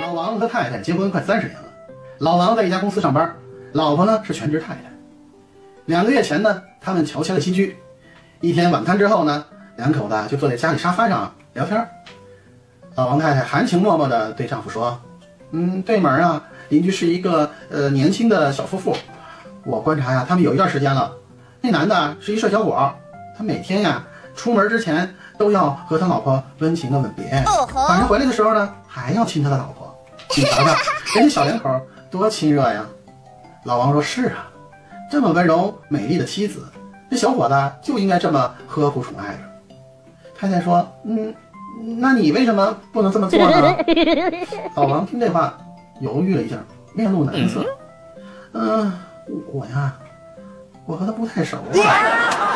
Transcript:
老王和太太结婚快三十年了，老王在一家公司上班，老婆呢是全职太太。两个月前呢，他们乔迁了新居。一天晚餐之后呢，两口子就坐在家里沙发上聊天。老王太太含情脉脉地对丈夫说：“嗯，对门啊，邻居是一个呃年轻的小夫妇。我观察呀，他们有一段时间了。那男的是一帅小伙，他每天呀出门之前都要和他老婆温情的吻别，晚上回来的时候呢还要亲他的老婆。你瞧瞧，人家小两口多亲热呀！”老王说：“是啊，这么温柔美丽的妻子，这小伙子就应该这么呵护宠爱着。”太太说：“嗯。”那你为什么不能这么做呢？老王听这话，犹豫了一下，面露难色。嗯，我呀，我和他不太熟啊。